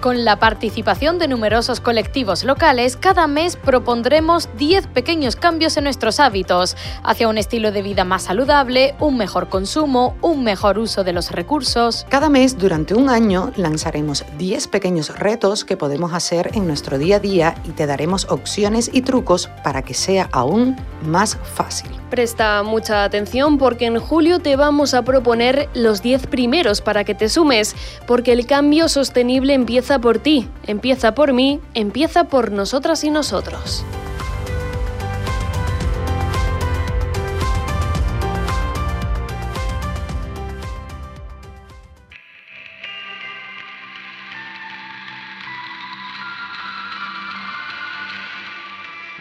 Con la participación de numerosos colectivos locales, cada mes propondremos 10 pequeños cambios en nuestros hábitos, hacia un estilo de vida más saludable, un mejor consumo, un mejor uso de los recursos. Cada mes, durante un año, lanzaremos 10 pequeños retos que podemos hacer en nuestro día a día y te daremos opciones y trucos para que sea aún más fácil. Presta mucha atención porque en julio te vamos a proponer los 10 primeros para que te sumes, porque el cambio sostenible empieza por ti, empieza por mí, empieza por nosotras y nosotros.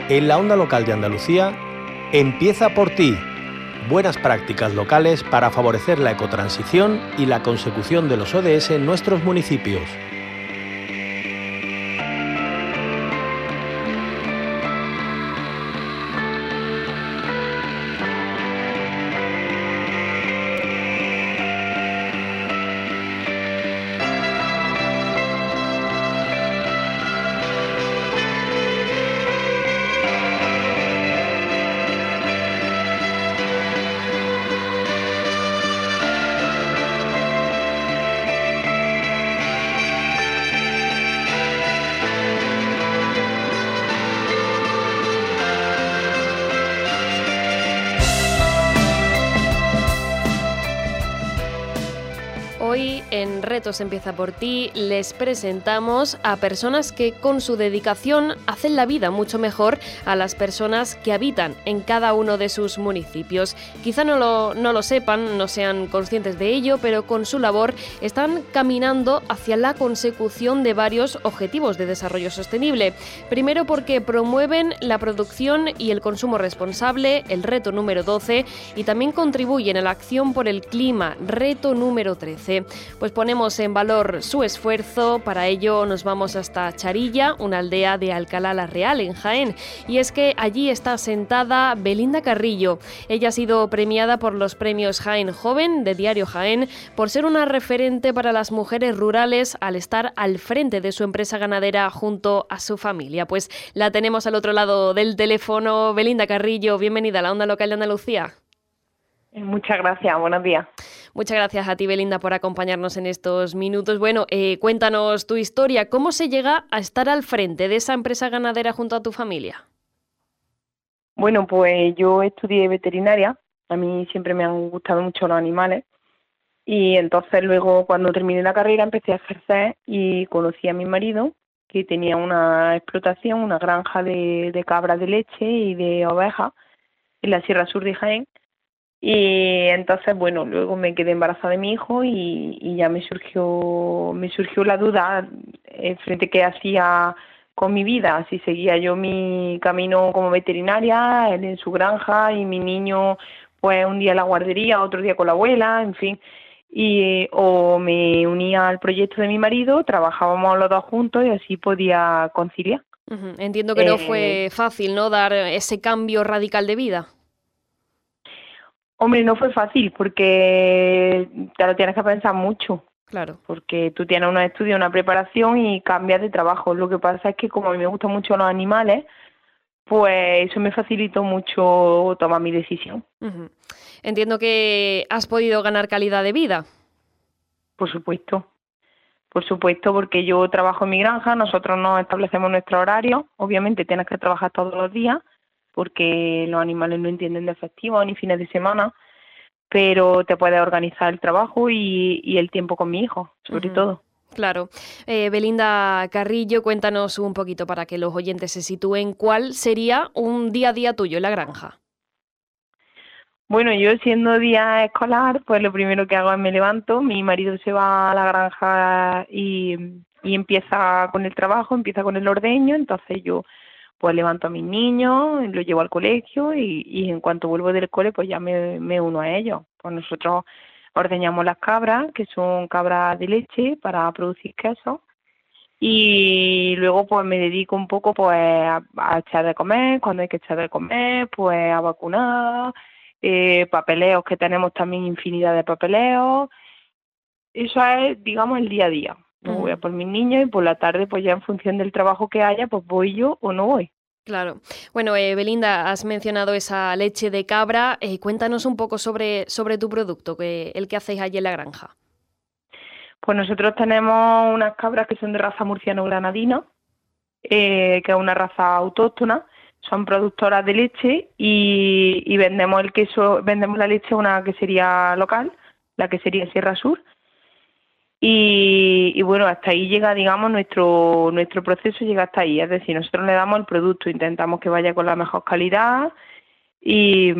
En la onda local de Andalucía, empieza por ti. Buenas prácticas locales para favorecer la ecotransición y la consecución de los ODS en nuestros municipios. En Retos Empieza por ti les presentamos a personas que con su dedicación hacen la vida mucho mejor a las personas que habitan en cada uno de sus municipios. Quizá no lo, no lo sepan, no sean conscientes de ello, pero con su labor están caminando hacia la consecución de varios objetivos de desarrollo sostenible. Primero porque promueven la producción y el consumo responsable, el reto número 12, y también contribuyen a la acción por el clima, reto número 13 pues ponemos en valor su esfuerzo. Para ello nos vamos hasta Charilla, una aldea de Alcalá la Real, en Jaén. Y es que allí está sentada Belinda Carrillo. Ella ha sido premiada por los premios Jaén Joven de Diario Jaén por ser una referente para las mujeres rurales al estar al frente de su empresa ganadera junto a su familia. Pues la tenemos al otro lado del teléfono. Belinda Carrillo, bienvenida a la Onda Local de Andalucía. Muchas gracias, buenos días. Muchas gracias a ti, Belinda, por acompañarnos en estos minutos. Bueno, eh, cuéntanos tu historia. ¿Cómo se llega a estar al frente de esa empresa ganadera junto a tu familia? Bueno, pues yo estudié veterinaria. A mí siempre me han gustado mucho los animales. Y entonces luego cuando terminé la carrera empecé a ejercer y conocí a mi marido que tenía una explotación, una granja de, de cabras de leche y de ovejas en la Sierra Sur de Jaén y entonces, bueno, luego me quedé embarazada de mi hijo y, ya me surgió, me surgió la duda eh, frente a qué hacía con mi vida, si seguía yo mi camino como veterinaria, él en su granja y mi niño pues un día en la guardería, otro día con la abuela, en fin, y o me unía al proyecto de mi marido, trabajábamos los dos juntos y así podía conciliar. Entiendo que no fue eh, fácil, ¿no? Dar ese cambio radical de vida. Hombre, no fue fácil porque te lo tienes que pensar mucho. Claro. Porque tú tienes unos estudios, una preparación y cambias de trabajo. Lo que pasa es que como a mí me gustan mucho los animales, pues eso me facilitó mucho tomar mi decisión. Entiendo que has podido ganar calidad de vida. Por supuesto. Por supuesto, porque yo trabajo en mi granja, nosotros nos establecemos nuestro horario, obviamente tienes que trabajar todos los días, porque los animales no entienden de festivos ni fines de semana, pero te puedes organizar el trabajo y, el tiempo con mi hijo, sobre todo. Claro. Eh, Belinda Carrillo, cuéntanos un poquito para que los oyentes se sitúen. ¿Cuál sería un día a día tuyo en la granja? Bueno, yo siendo día escolar, pues lo primero que hago es me levanto, mi marido se va a la granja y, empieza con el trabajo, empieza con el ordeño, entonces yo pues levanto a mis niños, los llevo al colegio y, en cuanto vuelvo del cole pues ya me, me uno a ellos. Pues nosotros ordeñamos las cabras, que son cabras de leche para producir queso y luego pues me dedico un poco pues a, echar de comer, cuando hay que echar de comer, pues a vacunar, eh, papeleos que tenemos también infinidad de papeleos. Eso es, digamos, el día a día. voy a por mis niños y por la tarde, pues ya en función del trabajo que haya, pues voy yo o no voy. Claro. Bueno, eh, Belinda, has mencionado esa leche de cabra. Eh, cuéntanos un poco sobre, sobre tu producto, que, el que hacéis allí en la granja. Pues nosotros tenemos unas cabras que son de raza murciano-granadina, eh, que es una raza autóctona. Son productoras de leche y, vendemos el queso, vendemos la leche una que sería local, la que sería Sierra Sur, y, bueno, hasta ahí llega, digamos, nuestro, nuestro proceso llega hasta ahí. Es decir, nosotros le damos el producto, intentamos que vaya con la mejor calidad y,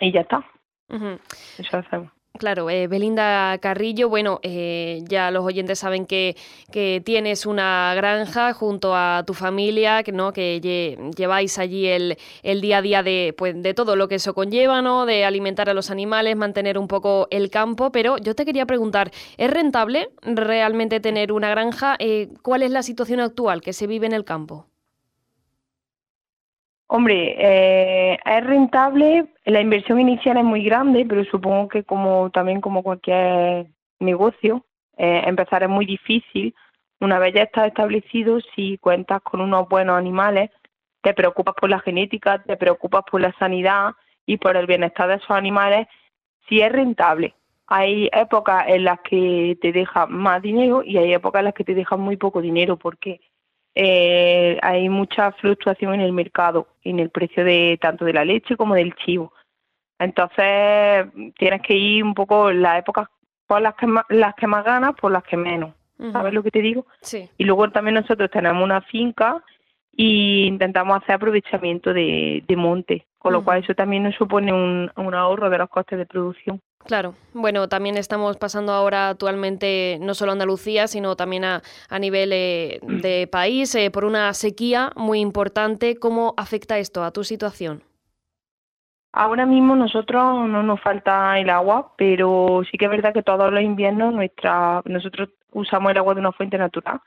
y ya está. Eso hacemos. Claro, eh, Belinda Carrillo, bueno, eh, ya los oyentes saben que, que, tienes una granja junto a tu familia, que, ¿no? que lleváis allí el, el, día a día de, pues, de todo lo que eso conlleva, ¿no? de alimentar a los animales, mantener un poco el campo, pero yo te quería preguntar, ¿es rentable realmente tener una granja? Eh, ¿Cuál es la situación actual que se vive en el campo? Hombre, eh, es rentable, la inversión inicial es muy grande, pero supongo que como también como cualquier negocio, eh, empezar es muy difícil. Una vez ya estás establecido, si cuentas con unos buenos animales, te preocupas por la genética, te preocupas por la sanidad y por el bienestar de esos animales, si es rentable. Hay épocas en las que te dejan más dinero y hay épocas en las que te dejan muy poco dinero porque eh, hay mucha fluctuación en el mercado, en el precio de tanto de la leche como del chivo. Entonces tienes que ir un poco las épocas por las que más, las que más ganas, por las que menos. ¿Sabes lo que te digo? Sí. Y luego también nosotros tenemos una finca y intentamos hacer aprovechamiento de, monte, con lo cual eso también nos supone un, un ahorro de los costes de producción. Claro, bueno, también estamos pasando ahora actualmente no solo Andalucía, sino también a, a nivel eh, de país eh, por una sequía muy importante. ¿Cómo afecta esto a tu situación? Ahora mismo nosotros no nos falta el agua, pero sí que es verdad que todos los inviernos nuestra, nosotros usamos el agua de una fuente natural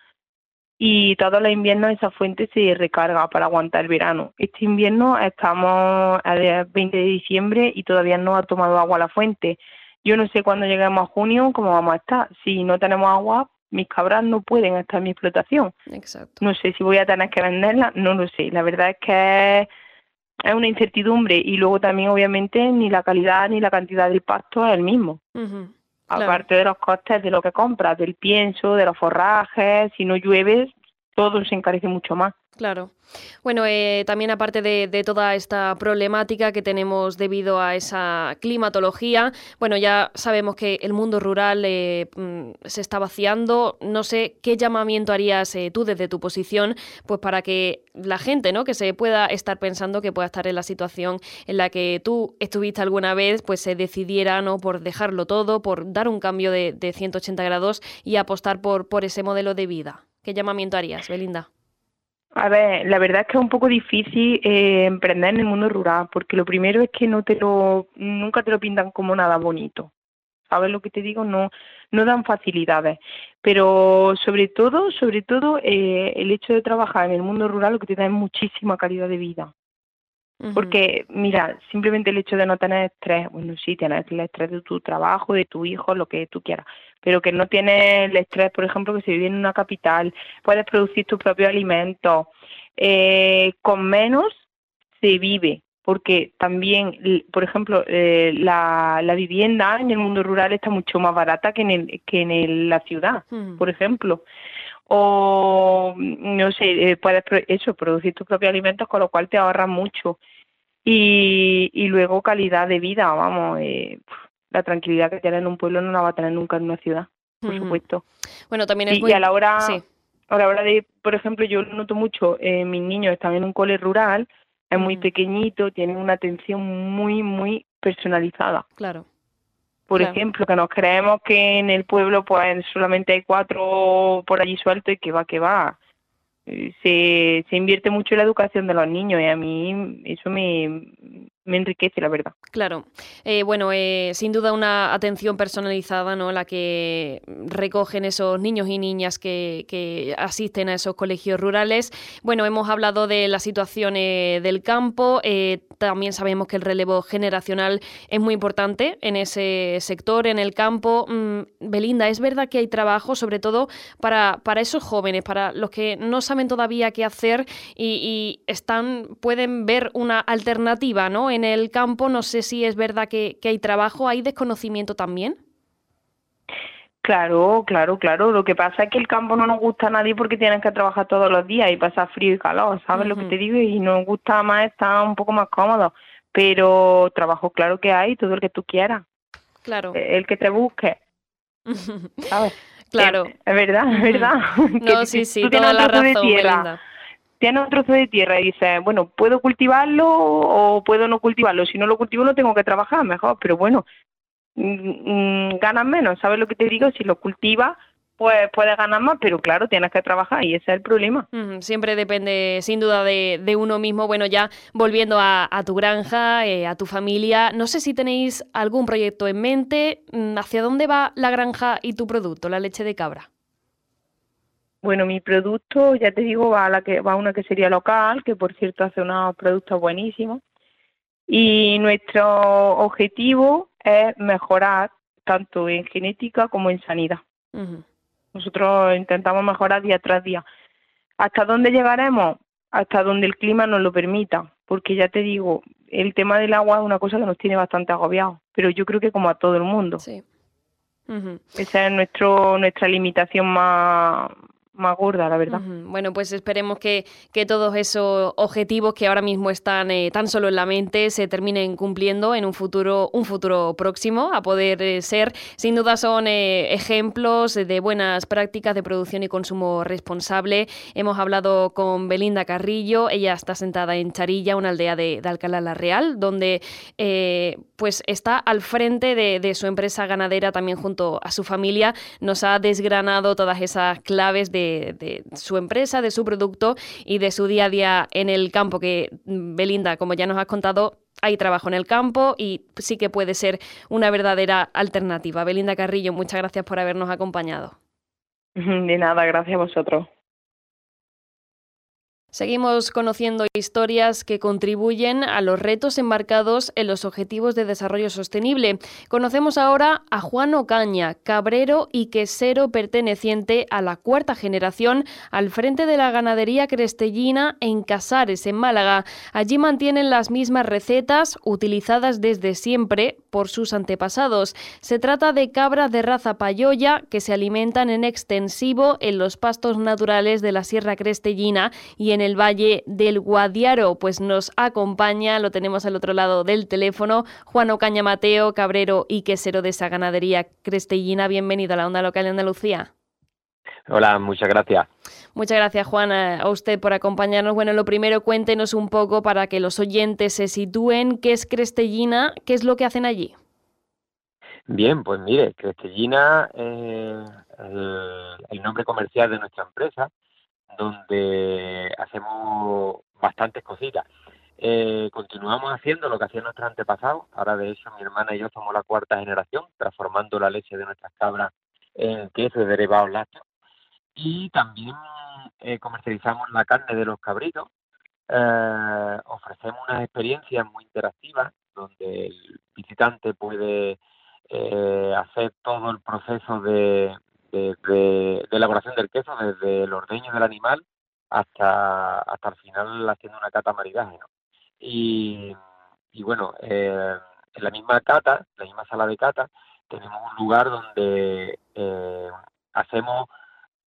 y todos los inviernos esa fuente se recarga para aguantar el verano. Este invierno estamos el 20 de diciembre y todavía no ha tomado agua la fuente. Yo no sé cuándo lleguemos a junio cómo vamos a estar. Si no tenemos agua, mis cabras no pueden estar en mi explotación. Exacto. No sé si voy a tener que venderla, no lo sé. La verdad es que es una incertidumbre y luego también obviamente ni la calidad ni la cantidad del pasto es el mismo aparte de los costes de lo que compras, del pienso, de los forrajes, si no llueve, todo se encarece mucho más. Claro. Bueno, eh, también aparte de, toda esta problemática que tenemos debido a esa climatología, bueno, ya sabemos que el mundo rural eh, mm, se está vaciando. No sé qué llamamiento harías eh, tú desde tu posición, pues para que la gente, ¿no? Que se pueda estar pensando que pueda estar en la situación en la que tú estuviste alguna vez, pues se decidiera, ¿no? Por dejarlo todo, por dar un cambio de, de 180 grados y apostar por, por ese modelo de vida. ¿Qué llamamiento harías, Belinda? A ver, la verdad es que es un poco difícil eh, emprender en el mundo rural, porque lo primero es que no te lo, nunca te lo pintan como nada bonito. ¿Sabes lo que te digo? No, no dan facilidades. Pero sobre todo, sobre todo, eh, el hecho de trabajar en el mundo rural lo que te da es muchísima calidad de vida. Porque, mira, simplemente el hecho de no tener estrés, bueno, sí, tienes el estrés de tu trabajo, de tu hijo, lo que tú quieras, pero que no tienes el estrés, por ejemplo, que se vive en una capital, puedes producir tus propios alimentos, eh, con menos se vive, porque también, por ejemplo, eh, la, la, vivienda en el mundo rural está mucho más barata que en, el, que en la ciudad, por ejemplo. O no sé, eh, puedes eso, producir tus propios alimentos, con lo cual te ahorras mucho. Y, y luego calidad de vida, vamos, eh, la tranquilidad que tienes en un pueblo no la va a tener nunca en una ciudad, por supuesto. Bueno, también es y, a la hora, a la hora de, por ejemplo, yo noto mucho, eh, mis niños están en un cole rural, es muy pequeñito, tienen una atención muy, muy personalizada. Claro. Por ejemplo, que nos creemos que en el pueblo pues solamente hay cuatro por allí sueltos y que va, que va. Eh, se, se invierte mucho en la educación de los niños y a mí eso me, me enriquece, la verdad. Claro. Eh, bueno, eh, sin duda una atención personalizada, ¿no? La que recogen esos niños y niñas que, asisten a esos colegios rurales. Bueno, hemos hablado de la situación eh, del campo. también sabemos que el relevo generacional es muy importante en ese sector, en el campo. Mm, Belinda, es verdad que hay trabajo, sobre todo para, para esos jóvenes, para los que no saben todavía qué hacer y, y están, pueden ver una alternativa, ¿no? En el campo, no sé si es verdad que, hay trabajo, ¿hay desconocimiento también? Claro, claro, claro. Lo que pasa es que el campo no nos gusta a nadie porque tienen que trabajar todos los días y pasar frío y calor, ¿sabes lo que te digo? Y nos gusta más estar un poco más cómodo. Pero trabajo, claro que hay, todo el que tú quieras. Claro. E, el que te busque. ¿Sabes? Claro. Es verdad, es verdad. No, sí, sí, toda la razón, tienes un trozo de tierra y dices, bueno, puedo cultivarlo o puedo no cultivarlo. Si no lo cultivo, lo tengo que trabajar mejor, pero bueno, mm, mm, ganas menos, ¿sabes lo que te digo? Si lo cultivas, pues puedes ganar más, pero claro, tienes que trabajar y ese es el problema. siempre depende, sin duda, de, uno mismo. Bueno, ya volviendo a, tu granja, eh, a tu familia, no sé si tenéis algún proyecto en mente. Mm, ¿Hacia dónde va la granja y tu producto, la leche de cabra? Bueno, mi producto, ya te digo, va a, la que, va una que sería local, que por cierto hace unos productos buenísimos. Y nuestro objetivo es mejorar tanto en genética como en sanidad. Nosotros intentamos mejorar día tras día. ¿Hasta dónde llegaremos? Hasta donde el clima nos lo permita, porque ya te digo, el tema del agua es una cosa que nos tiene bastante agobiados, pero yo creo que como a todo el mundo. Sí. Esa es nuestro, nuestra limitación más, más gorda, la verdad. Bueno, pues esperemos que, que, todos esos objetivos que ahora mismo están eh, tan solo en la mente se terminen cumpliendo en un futuro, un futuro próximo a poder eh, ser. Sin duda son eh, ejemplos de buenas prácticas de producción y consumo responsable. Hemos hablado con Belinda Carrillo, ella está sentada en Charilla, una aldea de, de Alcalá la Real, donde pues está al frente de, de su empresa ganadera también junto a su familia. Nos ha desgranado todas esas claves de de, su empresa, de su producto y de su día a día en el campo, que mm, Belinda, como ya nos has contado, hay trabajo en el campo y sí que puede ser una verdadera alternativa. Belinda Carrillo, muchas gracias por habernos acompañado. De nada, gracias a vosotros. Seguimos conociendo historias que contribuyen a los retos enmarcados en los Objetivos de Desarrollo Sostenible. Conocemos ahora a Juan Ocaña, cabrero y quesero perteneciente a la cuarta generación al frente de la ganadería crestellina en Casares, en Málaga. Allí mantienen las mismas recetas utilizadas desde siempre por sus antepasados. Se trata de cabras de raza payoya que se alimentan en extensivo en los pastos naturales de la Sierra Crestellina y en el Valle del Guadiaro. Pues nos acompaña, lo tenemos al otro lado del teléfono, Juan Ocaña Mateo, cabrero y quesero de esa ganadería crestellina. Bienvenido a la Onda Local de Andalucía. Hola, muchas gracias. Muchas gracias, Juan, a usted por acompañarnos. Bueno, lo primero, cuéntenos un poco para que los oyentes se sitúen qué es Crestellina, qué es lo que hacen allí. Bien, pues mire, Crestellina es el nombre comercial de nuestra empresa donde hacemos bastantes cositas. Eh, continuamos haciendo lo que hacían nuestros antepasados. Ahora, de hecho, mi hermana y yo somos la cuarta generación, transformando la leche de nuestras cabras en queso de derivados lácteos. Y también eh, comercializamos la carne de los cabritos. Eh, ofrecemos unas experiencias muy interactivas donde el visitante puede hacer todo el proceso de, de, elaboración del queso, desde el ordeño del animal hasta, hasta el final haciendo una cata maridaje. Y, y bueno, eh, en la misma cata, la misma sala de cata, tenemos un lugar donde eh, hacemos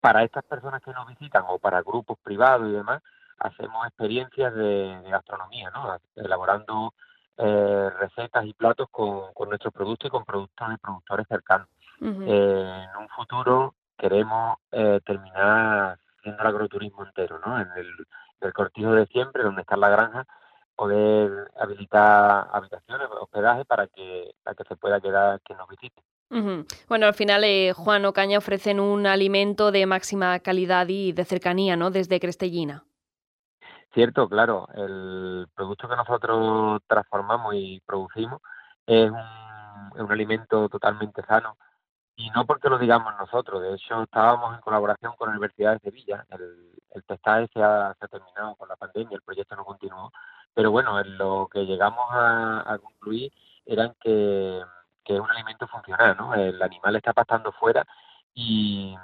para estas personas que nos visitan o para grupos privados y demás, hacemos experiencias de, gastronomía, ¿no? elaborando eh, recetas y platos con, con nuestros productos y con productos de productores cercanos. Eh, en un futuro queremos eh, terminar siendo el agroturismo entero, ¿no? En el, el cortijo de siempre, donde está la granja, poder habilitar habitaciones, hospedaje para que, para que se pueda quedar quien nos visite. Bueno, al final eh, Juan Ocaña ofrecen un alimento de máxima calidad y de cercanía, ¿no? Desde Crestellina. Cierto, claro. El producto que nosotros transformamos y producimos es un, es un alimento totalmente sano y no porque lo digamos nosotros. De hecho, estábamos en colaboración con la Universidad de Sevilla. El, el testaje se ha, se ha terminado con la pandemia, el proyecto no continuó. Pero bueno, en lo que llegamos a, concluir era que que es un alimento funcional, ¿no? El animal está pastando fuera y,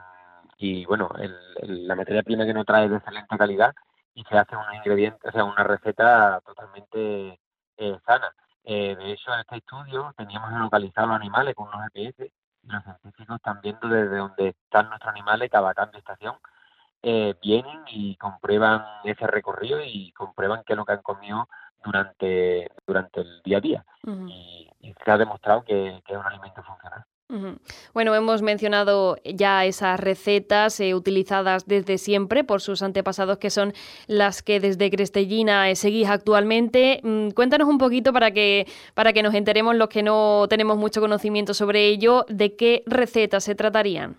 y bueno, el, la materia prima que nos trae es de excelente calidad y se hace un ingrediente, o sea, una receta totalmente eh, sana. Eh, de hecho, en este estudio teníamos localizado los animales con unos GPS y los científicos están viendo desde donde están nuestros animales cada cambio de estación. Eh, vienen y comprueban ese recorrido y comprueban qué es lo que han comido durante, durante el día a día. y, se ha demostrado que, es un alimento funcional. Bueno, hemos mencionado ya esas recetas eh, utilizadas desde siempre por sus antepasados, que son las que desde Crestellina eh, seguís actualmente. Mm, cuéntanos un poquito para que, para que nos enteremos los que no tenemos mucho conocimiento sobre ello, de qué recetas se tratarían.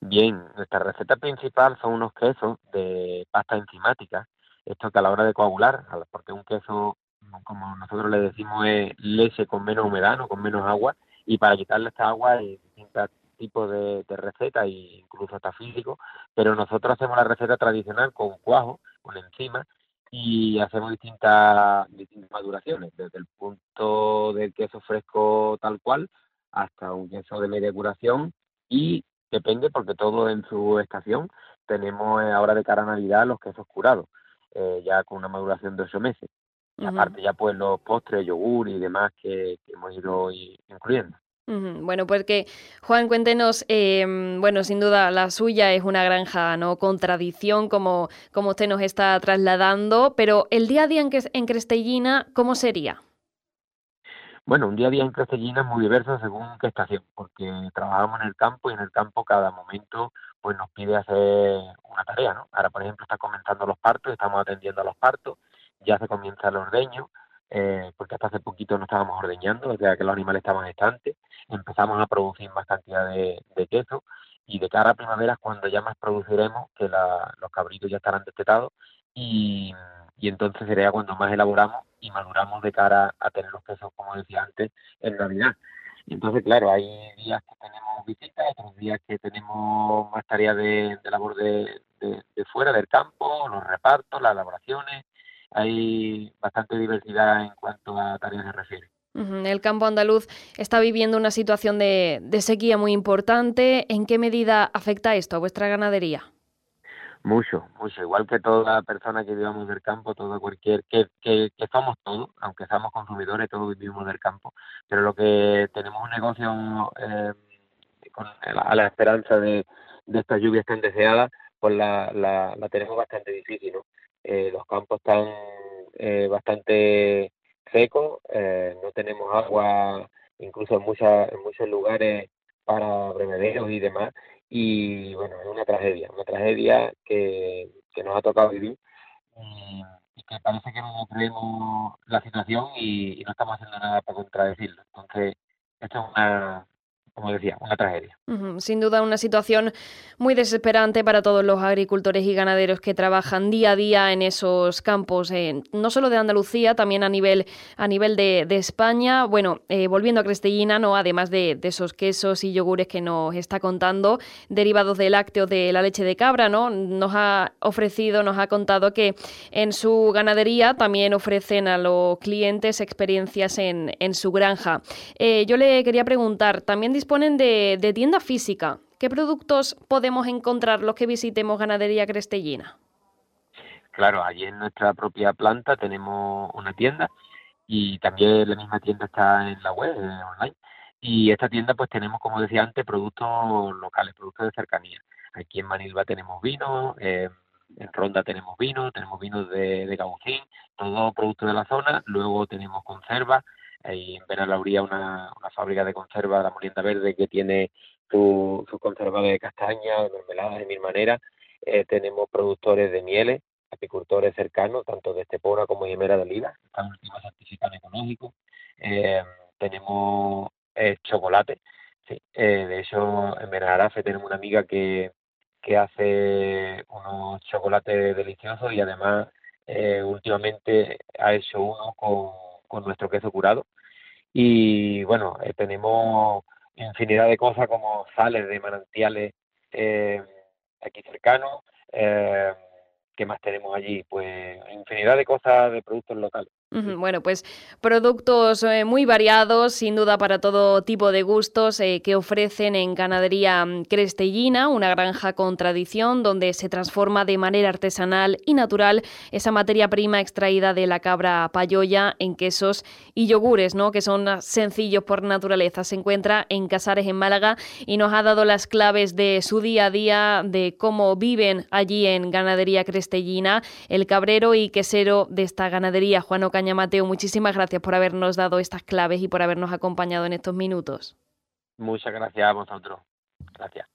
Bien, nuestra receta principal son unos quesos de pasta enzimática esto que a la hora de coagular, porque un queso, como nosotros le decimos, es leche con menos humedad, no con menos agua, y para quitarle esta agua hay distintos tipos de, recetas, e incluso hasta físico, pero nosotros hacemos la receta tradicional con cuajo, con encima, y hacemos distintas, distintas maduraciones, desde el punto del queso fresco tal cual hasta un queso de media curación y depende porque todo en su estación tenemos eh, ahora de cara a Navidad los quesos curados. Eh, ya con una maduración de ocho meses. Y aparte ya pues los postres, yogur y demás que, hemos ido incluyendo. Bueno, pues que Juan, cuéntenos, em, bueno, sin duda la suya es una granja, ¿no? Con tradición, como, como usted nos está trasladando, pero el día a día en, en Crestellina, ¿cómo sería? Bueno, un día a día en Crestellina es muy diverso según qué estación, porque trabajamos en el campo y en el campo cada momento pues nos pide hacer una tarea, ¿no? Ahora, por ejemplo, está comenzando los partos, estamos atendiendo a los partos, ya se comienza el ordeño, eh, porque hasta hace poquito no estábamos ordeñando, o sea que los animales estaban estantes, empezamos a producir más cantidad de, queso y de cara a primavera es cuando ya más produciremos, que los cabritos ya estarán destetados y, entonces sería cuando más elaboramos y maduramos de cara a tener los quesos, como decía antes, en Navidad. Entonces, claro, hay días que tenemos visitas, otros días que tenemos más tareas de, labor de, fuera del campo, los repartos, las elaboraciones. Hay bastante diversidad en cuanto a tareas se refiere. El campo andaluz está viviendo una situación de, de sequía muy importante. ¿En qué medida afecta esto a vuestra ganadería? Mucho, mucho. Igual que toda persona que vivamos del campo, todo cualquier, que, que, somos todos, aunque somos consumidores, todos vivimos del campo, pero lo que tenemos un negocio eh, con, a la esperanza de, de estas lluvias tan deseadas, pues la, la, la tenemos bastante difícil, ¿no? Eh, campos están eh, bastante secos, no tenemos agua, incluso en, muchas, en muchos lugares para brevederos y demás, y bueno, es una tragedia, una tragedia que, que nos ha tocado vivir y, que parece que no creemos la situación y, y, no estamos haciendo nada para contradecirlo. Entonces, esto es una, como decía, una tragedia. Sin duda una situación muy desesperante para todos los agricultores y ganaderos que trabajan día a día en esos campos, eh, no solo de Andalucía, también a nivel, a nivel de, España. Bueno, eh, volviendo a Crestellina, ¿no? además de, esos quesos y yogures que nos está contando, derivados del lácteo de la leche de cabra, ¿no? nos ha ofrecido, nos ha contado que en su ganadería también ofrecen a los clientes experiencias en, en su granja. Eh, yo le quería preguntar, ¿también disponen de, tienda física. ¿Qué productos podemos encontrar los que visitemos Ganadería Crestellina? Claro, allí en nuestra propia planta tenemos una tienda y también la misma tienda está en la web, online. Y esta tienda pues tenemos, como decía antes, productos locales, productos de cercanía. Aquí en Manilva tenemos vino, en Ronda tenemos vino, tenemos vinos de, de Gaucín, todo producto de la zona. Luego tenemos conserva. Hay en Benalauría una, una fábrica de conserva, la Molienda Verde, que tiene sus su conserva de castaña, de mermeladas de mil maneras. Eh, tenemos productores de mieles, apicultores cercanos, tanto de Estepona como de Himera de Oliva, esta última certificado ecológico. Eh, tenemos eh, chocolate. Eh, de hecho, en Benarafe tenemos una amiga que, que hace unos chocolates deliciosos y además eh, últimamente ha hecho uno con, con nuestro queso curado. Y bueno, eh, tenemos infinidad de cosas como sales de manantiales eh, aquí cercanos. Eh, ¿Qué más tenemos allí? Pues infinidad de cosas de productos locales. Bueno, pues productos eh, muy variados, sin duda para todo tipo de gustos, eh, que ofrecen en Ganadería mm, Crestellina, una granja con tradición donde se transforma de manera artesanal y natural esa materia prima extraída de la cabra payoya en quesos y yogures, ¿no? que son ah, sencillos por naturaleza. Se encuentra en Casares, en Málaga, y nos ha dado las claves de su día a día, de cómo viven allí en Ganadería Crestellina, el cabrero y quesero de esta ganadería, Juan Mateo. Muchísimas gracias por habernos dado estas claves y por habernos acompañado en estos minutos. Muchas gracias a vosotros. Gracias.